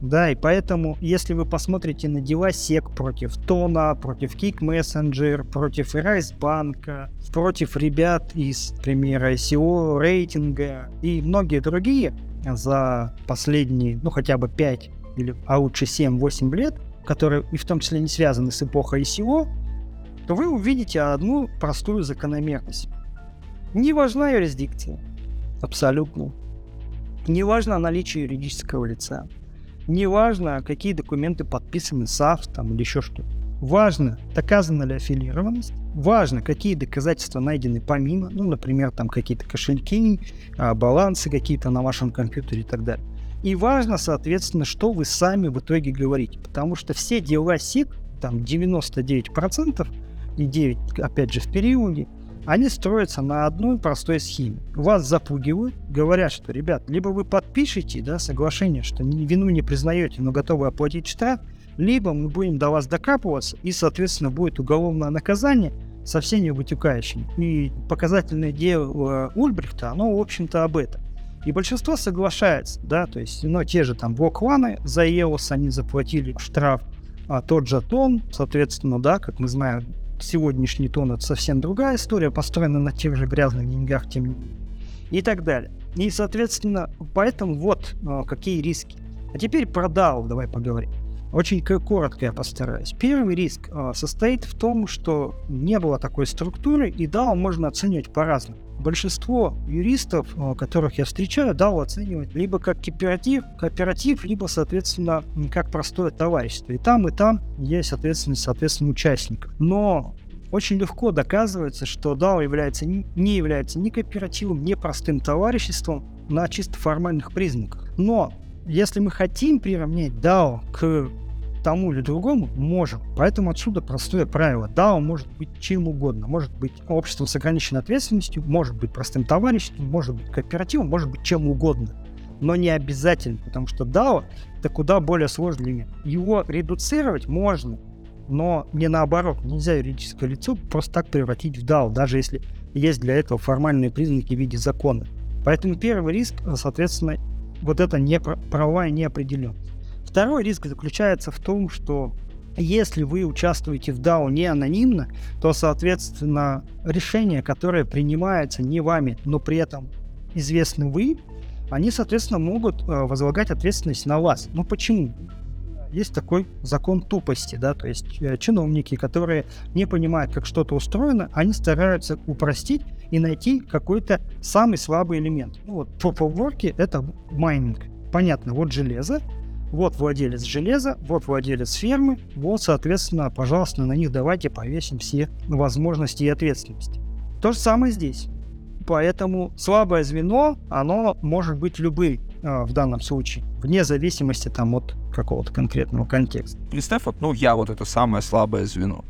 Да, и поэтому, если вы посмотрите на дела SEC против Тона, против Kick Messenger, против Райсбанка, против ребят из, примера ICO, рейтинга и многие другие за последние, ну, хотя бы 5 или, а лучше 7-8 лет, которые и в том числе не связаны с эпохой ICO, то вы увидите одну простую закономерность. Не важна юрисдикция. Абсолютно. Не важно наличие юридического лица. Не важно, какие документы подписаны САФ там, или еще что-то. Важно, доказана ли аффилированность. Важно, какие доказательства найдены помимо, ну, например, там какие-то кошельки, а, балансы какие-то на вашем компьютере и так далее. И важно, соответственно, что вы сами в итоге говорите. Потому что все дела СИК, там 99% и 9, опять же, в периоде, они строятся на одной простой схеме. Вас запугивают, говорят, что, ребят, либо вы подпишете да, соглашение, что вину не признаете, но готовы оплатить штраф, либо мы будем до вас докапываться, и, соответственно, будет уголовное наказание со всеми вытекающими. И показательное дело Ульбрихта, оно, в общем-то, об этом. И большинство соглашается, да, то есть, ну, те же там блокланы за EOS, они заплатили штраф, а тот же Тон, соответственно, да, как мы знаем, сегодняшний тон это совсем другая история, построена на тех же грязных деньгах, тем не менее. И так далее. И, соответственно, поэтому вот э, какие риски. А теперь про DAO давай поговорим. Очень коротко я постараюсь. Первый риск э, состоит в том, что не было такой структуры, и DAO можно оценивать по-разному. Большинство юристов, э, которых я встречаю, DAO оценивают либо как кооператив, кооператив, либо, соответственно, как простое товарищество. И там, и там есть ответственность, соответственно, участников. Но очень легко доказывается, что DAO является, не является ни кооперативом, ни простым товариществом на чисто формальных признаках. Но если мы хотим приравнять DAO к тому или другому, можем. Поэтому отсюда простое правило. DAO может быть чем угодно. Может быть обществом с ограниченной ответственностью, может быть простым товариществом, может быть кооперативом, может быть чем угодно. Но не обязательно, потому что DAO это куда более сложный элемент. Его редуцировать можно, но не наоборот. Нельзя юридическое лицо просто так превратить в DAO, даже если есть для этого формальные признаки в виде закона. Поэтому первый риск, соответственно, вот это не правовая неопределенность. Второй риск заключается в том, что если вы участвуете в DAO не анонимно, то, соответственно, решения, которые принимаются не вами, но при этом известны вы, они, соответственно, могут э, возлагать ответственность на вас. Ну почему? есть такой закон тупости, да, то есть э, чиновники, которые не понимают, как что-то устроено, они стараются упростить и найти какой-то самый слабый элемент. Ну вот of work это майнинг. Понятно, вот железо, вот владелец железа, вот владелец фермы, вот, соответственно, пожалуйста, на них давайте повесим все возможности и ответственности. То же самое здесь. Поэтому слабое звено, оно может быть любым э, в данном случае, вне зависимости там от какого-то конкретного контекста. Представь, вот, ну, я вот это самое слабое звено.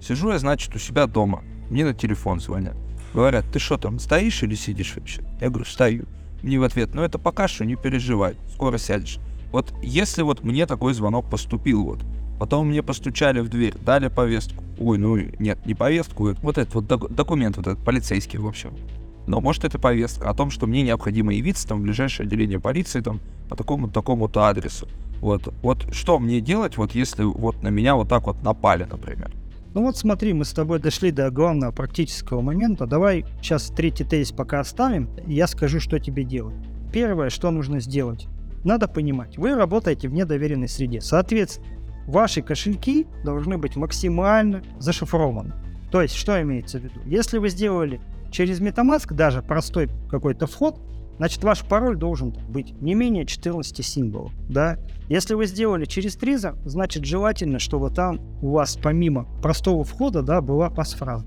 Сижу я, значит, у себя дома. Мне на телефон звонят. Говорят, ты что там, стоишь или сидишь вообще? Я говорю, стою. Мне в ответ, ну это пока что, не переживай, скоро сядешь. Вот если вот мне такой звонок поступил, вот, потом мне постучали в дверь, дали повестку. Ой, ну нет, не повестку, вот этот вот док- документ, вот этот полицейский, в общем. Но может это повестка о том, что мне необходимо явиться там в ближайшее отделение полиции там по такому такому-то адресу. Вот, вот что мне делать, вот если вот на меня вот так вот напали, например? Ну вот смотри, мы с тобой дошли до главного практического момента. Давай сейчас третий тезис пока оставим, я скажу, что тебе делать. Первое, что нужно сделать. Надо понимать, вы работаете в недоверенной среде. Соответственно, ваши кошельки должны быть максимально зашифрованы. То есть, что имеется в виду? Если вы сделали через MetaMask даже простой какой-то вход, значит ваш пароль должен быть не менее 14 символов, да. Если вы сделали через Trezor, значит желательно, чтобы там у вас помимо простого входа, да, была пасфраза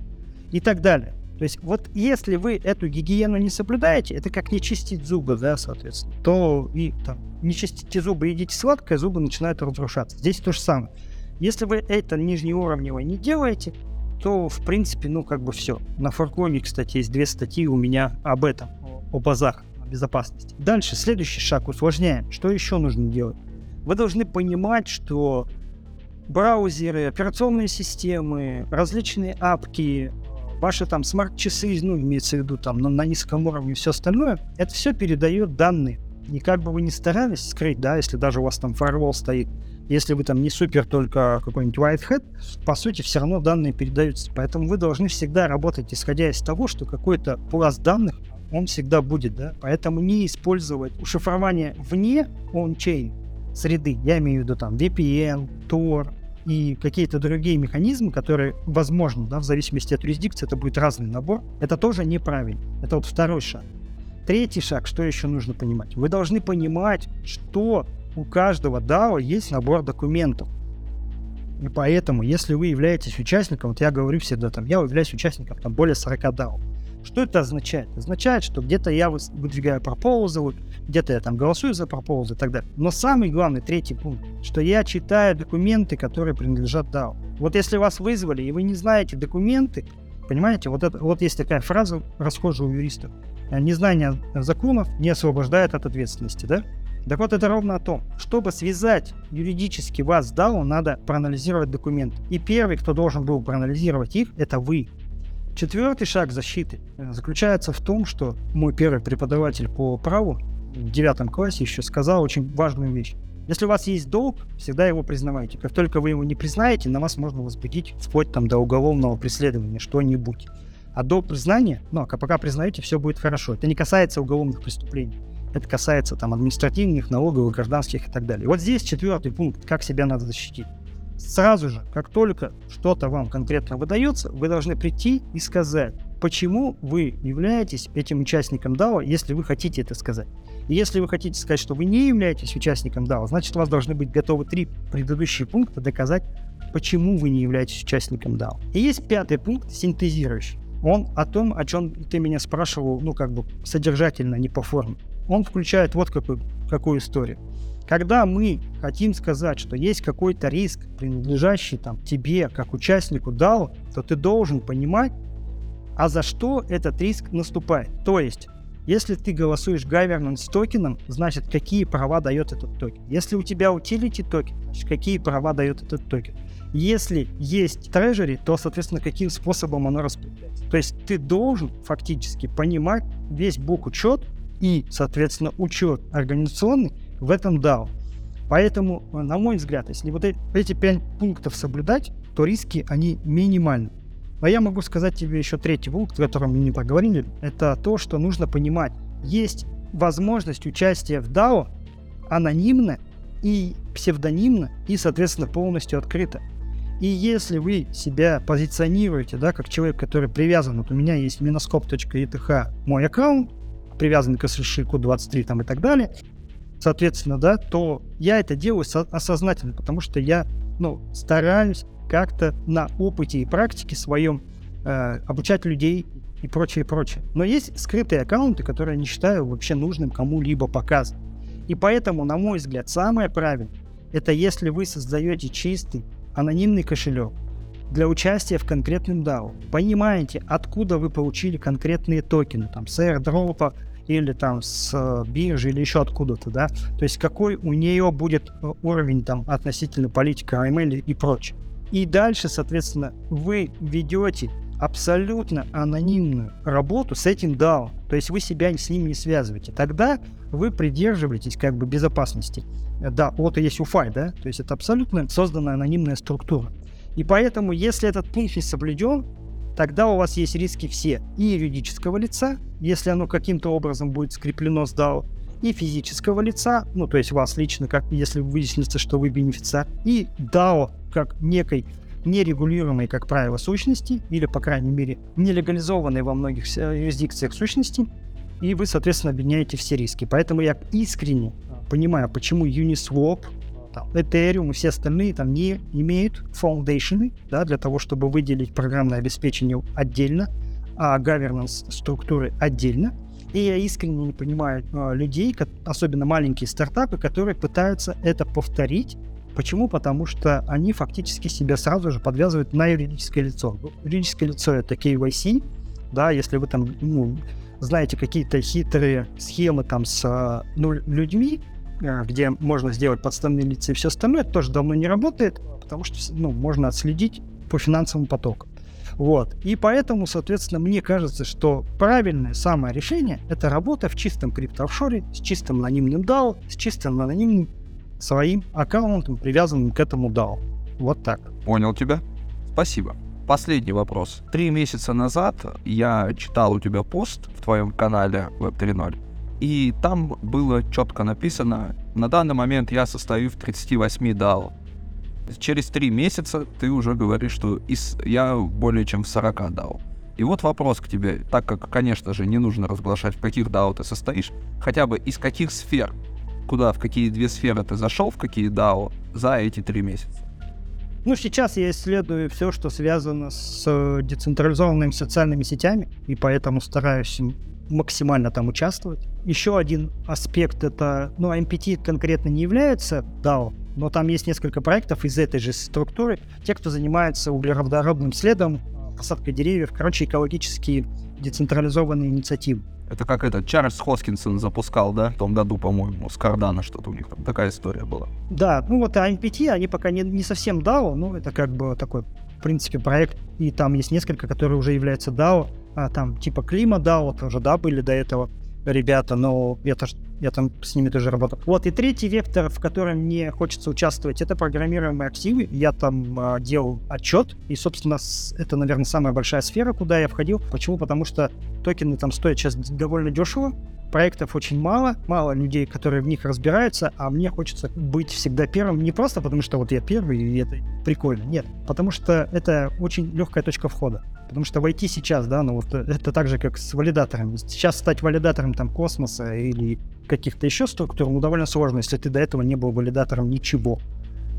и так далее. То есть вот если вы эту гигиену не соблюдаете, это как не чистить зубы, да, соответственно, то и там не чистите зубы, едите сладкое, зубы начинают разрушаться. Здесь то же самое. Если вы это нижнеуровневое не делаете, то, в принципе, ну, как бы все. На Форклоне, кстати, есть две статьи у меня об этом, о базах безопасности. Дальше, следующий шаг, усложняем. Что еще нужно делать? Вы должны понимать, что браузеры, операционные системы, различные апки, ваши там смарт-часы, ну, имеется в виду там на, на низком уровне все остальное, это все передает данные. И как бы вы ни старались скрыть, да, если даже у вас там фаервол стоит, если вы там не супер только какой-нибудь white hat, по сути, все равно данные передаются. Поэтому вы должны всегда работать, исходя из того, что какой-то пласт данных, он всегда будет, да. Поэтому не использовать шифрование вне on-chain среды, я имею в виду там VPN, Tor и какие-то другие механизмы, которые, возможно, да, в зависимости от юрисдикции, это будет разный набор, это тоже неправильно. Это вот второй шаг. Третий шаг, что еще нужно понимать? Вы должны понимать, что у каждого DAO есть набор документов. И поэтому, если вы являетесь участником, вот я говорю всегда там, я являюсь участником там более 40 DAO. Что это означает? Означает, что где-то я выдвигаю пропозалы, где-то я там голосую за пропозал и так далее. Но самый главный, третий пункт, что я читаю документы, которые принадлежат DAO. Вот если вас вызвали, и вы не знаете документы, понимаете, вот, это, вот есть такая фраза расхожая у юристов. Незнание законов не освобождает от ответственности, да? Так вот, это ровно о том. Чтобы связать юридически вас с DAO, надо проанализировать документы. И первый, кто должен был проанализировать их, это вы. Четвертый шаг защиты э, заключается в том, что мой первый преподаватель по праву в девятом классе еще сказал очень важную вещь. Если у вас есть долг, всегда его признавайте. Как только вы его не признаете, на вас можно возбудить вплоть там до уголовного преследования что-нибудь. А до признания, ну, а пока признаете, все будет хорошо. Это не касается уголовных преступлений. Это касается там административных, налоговых, гражданских и так далее. Вот здесь четвертый пункт, как себя надо защитить. Сразу же, как только что-то вам конкретно выдается, вы должны прийти и сказать, почему вы являетесь этим участником DAO, если вы хотите это сказать. И если вы хотите сказать, что вы не являетесь участником DAO, значит у вас должны быть готовы три предыдущие пункта доказать, почему вы не являетесь участником DAO. И есть пятый пункт, синтезирующий. Он о том, о чем ты меня спрашивал, ну как бы содержательно, не по форме он включает вот какую, какую историю. Когда мы хотим сказать, что есть какой-то риск, принадлежащий там тебе, как участнику DAO, то ты должен понимать, а за что этот риск наступает. То есть, если ты голосуешь governance токеном, значит, какие права дает этот токен. Если у тебя utility токен, значит, какие права дает этот токен. Если есть treasury, то, соответственно, каким способом оно распределяется. То есть ты должен фактически понимать весь бук учет и, соответственно, учет организационный в этом DAO. Поэтому, на мой взгляд, если вот эти пять пунктов соблюдать, то риски, они минимальны. Но я могу сказать тебе еще третий пункт, о котором мы не поговорили, это то, что нужно понимать. Есть возможность участия в DAO анонимно и псевдонимно, и, соответственно, полностью открыто. И если вы себя позиционируете, да, как человек, который привязан, вот у меня есть minoscope.eth мой аккаунт, привязанный к SLShiku 23 там и так далее, соответственно, да, то я это делаю осознательно, потому что я, ну, стараюсь как-то на опыте и практике своем э, обучать людей и прочее, прочее. Но есть скрытые аккаунты, которые я не считаю вообще нужным кому-либо показывать. И поэтому, на мой взгляд, самое правильное, это если вы создаете чистый анонимный кошелек для участия в конкретном DAO. Понимаете, откуда вы получили конкретные токены, там, с airdrop или там с э, биржи или еще откуда-то, да, то есть какой у нее будет э, уровень там относительно политики AML и прочее. И дальше, соответственно, вы ведете абсолютно анонимную работу с этим DAO. То есть вы себя с ним не связываете. Тогда вы придерживаетесь как бы безопасности. Да, вот и есть UFI, да, то есть это абсолютно созданная анонимная структура. И поэтому, если этот пункт не соблюден, тогда у вас есть риски все. И юридического лица, если оно каким-то образом будет скреплено с DAO, и физического лица, ну, то есть вас лично, как если выяснится, что вы бенефициар, и DAO как некой нерегулируемой, как правило, сущности, или, по крайней мере, нелегализованной во многих юрисдикциях сущности, и вы, соответственно, объединяете все риски. Поэтому я искренне понимаю, почему Uniswap, там, Ethereum и все остальные там не имеют foundation ы, да, для того, чтобы выделить программное обеспечение отдельно, а governance структуры отдельно. И я искренне не понимаю э, людей, как, особенно маленькие стартапы, которые пытаются это повторить. Почему? Потому что они фактически себя сразу же подвязывают на юридическое лицо. Юридическое лицо это KYC, да, если вы там ну, знаете какие-то хитрые схемы там с ну, людьми, э, где можно сделать подставные лица и все остальное, это тоже давно не работает, потому что ну, можно отследить по финансовым потокам. Вот. И поэтому, соответственно, мне кажется, что правильное самое решение — это работа в чистом криптоофшоре, с чистым анонимным DAO, с чистым анонимным своим аккаунтом, привязанным к этому DAO. Вот так. Понял тебя. Спасибо. Последний вопрос. Три месяца назад я читал у тебя пост в твоем канале Web 3.0, и там было четко написано, на данный момент я состою в 38 DAO. Через три месяца ты уже говоришь, что из, я более чем в 40 DAO. И вот вопрос к тебе, так как, конечно же, не нужно разглашать, в каких DAO ты состоишь, хотя бы из каких сфер, куда, в какие две сферы ты зашел, в какие DAO за эти три месяца? Ну, сейчас я исследую все, что связано с э, децентрализованными социальными сетями, и поэтому стараюсь максимально там участвовать. Еще один аспект это, ну, MPT конкретно не является DAO, но там есть несколько проектов из этой же структуры. Те, кто занимается углеродородным следом, посадкой деревьев, короче, экологические децентрализованные инициативы. Это как этот Чарльз Хоскинсон запускал, да, в том году, по-моему, с Кардана что-то у них там такая история была. Да, ну вот AMPT, они пока не, не совсем DAO, но это как бы такой, в принципе, проект, и там есть несколько, которые уже являются DAO, а там типа Клима DAO тоже, да, были до этого ребята, но я, тоже, я там с ними тоже работал. Вот, и третий вектор, в котором мне хочется участвовать, это программируемые активы. Я там э, делал отчет, и, собственно, с, это, наверное, самая большая сфера, куда я входил. Почему? Потому что токены там стоят сейчас довольно дешево, проектов очень мало, мало людей, которые в них разбираются, а мне хочется быть всегда первым не просто потому, что вот я первый, и это прикольно, нет, потому что это очень легкая точка входа. Потому что войти сейчас, да, ну вот это так же, как с валидатором. Сейчас стать валидатором там космоса или каких-то еще структур, ну, довольно сложно, если ты до этого не был валидатором ничего.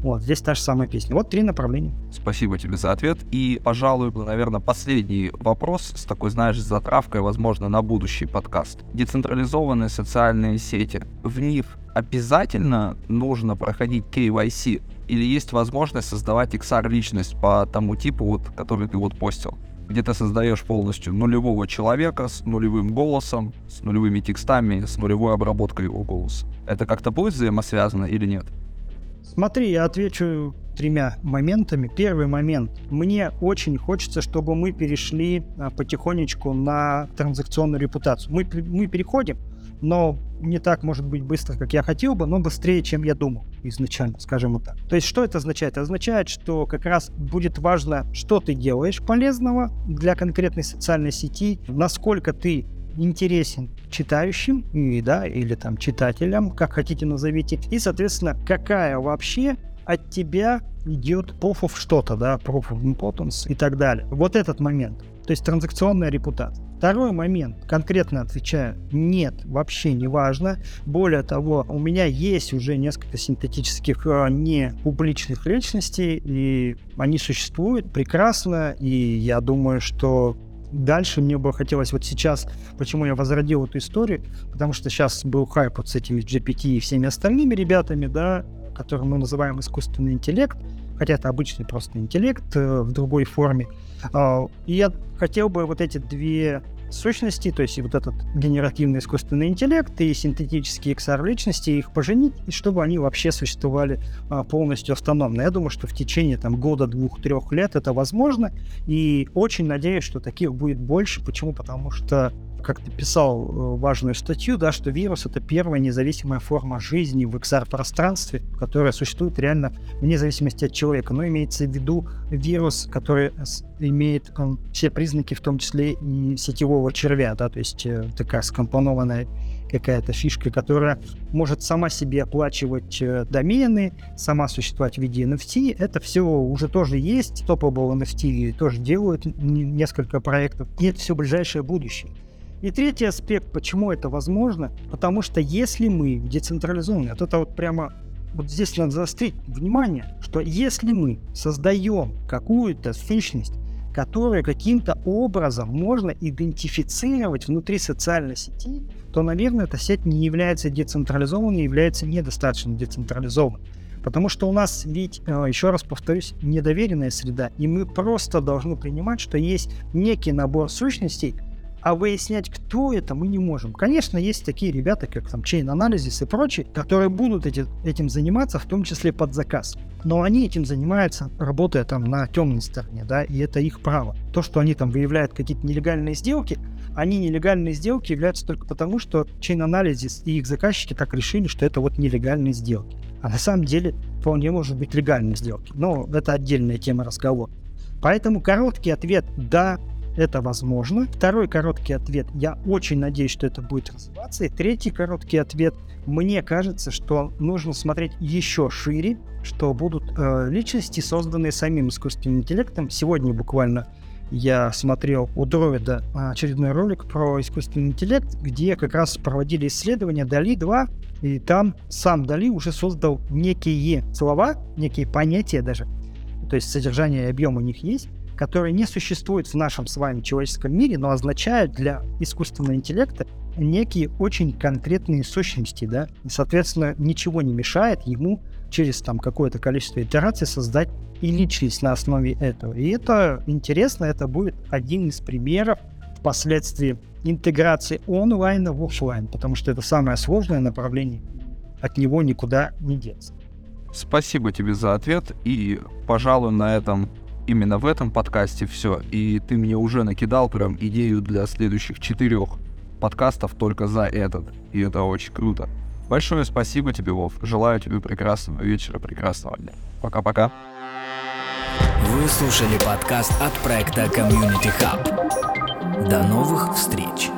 Вот, здесь та же самая песня. Вот три направления. Спасибо тебе за ответ. И, пожалуй, наверное, последний вопрос с такой, знаешь, затравкой, возможно, на будущий подкаст. Децентрализованные социальные сети. В них обязательно нужно проходить KYC? Или есть возможность создавать XR-личность по тому типу, вот, который ты вот постил? Где ты создаешь полностью нулевого человека с нулевым голосом, с нулевыми текстами, с нулевой обработкой его голоса. Это как-то будет взаимосвязано или нет? Смотри, я отвечу тремя моментами. Первый момент. Мне очень хочется, чтобы мы перешли а, потихонечку на транзакционную репутацию. Мы, мы переходим, но не так, может быть, быстро, как я хотел бы, но быстрее, чем я думал изначально, скажем вот так. То есть, что это означает? Это означает, что как раз будет важно, что ты делаешь полезного для конкретной социальной сети, насколько ты интересен читающим, и, да, или там читателям, как хотите назовите, и, соответственно, какая вообще от тебя идет proof of что-то, да, proof of importance и так далее. Вот этот момент. То есть транзакционная репутация. Второй момент, конкретно отвечаю, нет, вообще не важно. Более того, у меня есть уже несколько синтетических э, не публичных личностей, и они существуют прекрасно, и я думаю, что дальше мне бы хотелось вот сейчас, почему я возродил эту историю, потому что сейчас был хайп вот с этими GPT и всеми остальными ребятами, да, который мы называем искусственный интеллект, хотя это обычный просто интеллект э, в другой форме. Э, и я хотел бы вот эти две сущности, то есть и вот этот генеративный искусственный интеллект и синтетические XR-личности, их поженить, и чтобы они вообще существовали а, полностью автономно. Я думаю, что в течение там года, двух, трех лет это возможно, и очень надеюсь, что таких будет больше. Почему? Потому что как ты писал э, важную статью, да, что вирус это первая независимая форма жизни в XR-пространстве, которая существует реально вне зависимости от человека. Но имеется в виду вирус, который имеет он, все признаки, в том числе и сетевого червя, да, то есть э, такая скомпонованная какая-то фишка, которая может сама себе оплачивать э, домены, сама существовать в виде NFT. Это все уже тоже есть. Topable NFT тоже делают несколько проектов. И это все ближайшее будущее. И третий аспект, почему это возможно, потому что если мы децентрализованные, вот это вот прямо вот здесь надо заострить внимание, что если мы создаем какую-то сущность, которую каким-то образом можно идентифицировать внутри социальной сети, то, наверное, эта сеть не является децентрализованной, является недостаточно децентрализованной. Потому что у нас ведь, э, еще раз повторюсь, недоверенная среда, и мы просто должны принимать, что есть некий набор сущностей, а выяснять, кто это, мы не можем. Конечно, есть такие ребята, как там Chain Analysis и прочие, которые будут эти, этим заниматься, в том числе под заказ. Но они этим занимаются, работая там на темной стороне, да, и это их право. То, что они там выявляют какие-то нелегальные сделки, они нелегальные сделки являются только потому, что Chain Analysis и их заказчики так решили, что это вот нелегальные сделки. А на самом деле вполне может быть легальные сделки. Но это отдельная тема разговора. Поэтому короткий ответ – да, это возможно. Второй короткий ответ, я очень надеюсь, что это будет развиваться. И третий короткий ответ, мне кажется, что нужно смотреть еще шире, что будут э, личности, созданные самим искусственным интеллектом. Сегодня буквально я смотрел у Дроида очередной ролик про искусственный интеллект, где как раз проводили исследования Дали 2, и там сам Дали уже создал некие слова, некие понятия даже, то есть содержание и объем у них есть, которые не существуют в нашем с вами человеческом мире, но означают для искусственного интеллекта некие очень конкретные сущности, да, и, соответственно, ничего не мешает ему через там какое-то количество итераций создать и личность на основе этого. И это интересно, это будет один из примеров впоследствии интеграции онлайна в офлайн, потому что это самое сложное направление, от него никуда не деться. Спасибо тебе за ответ, и, пожалуй, на этом именно в этом подкасте все, и ты мне уже накидал прям идею для следующих четырех подкастов только за этот, и это очень круто. Большое спасибо тебе, Вов. Желаю тебе прекрасного вечера, прекрасного дня. Пока-пока. Вы слушали подкаст от проекта Community Hub. До новых встреч!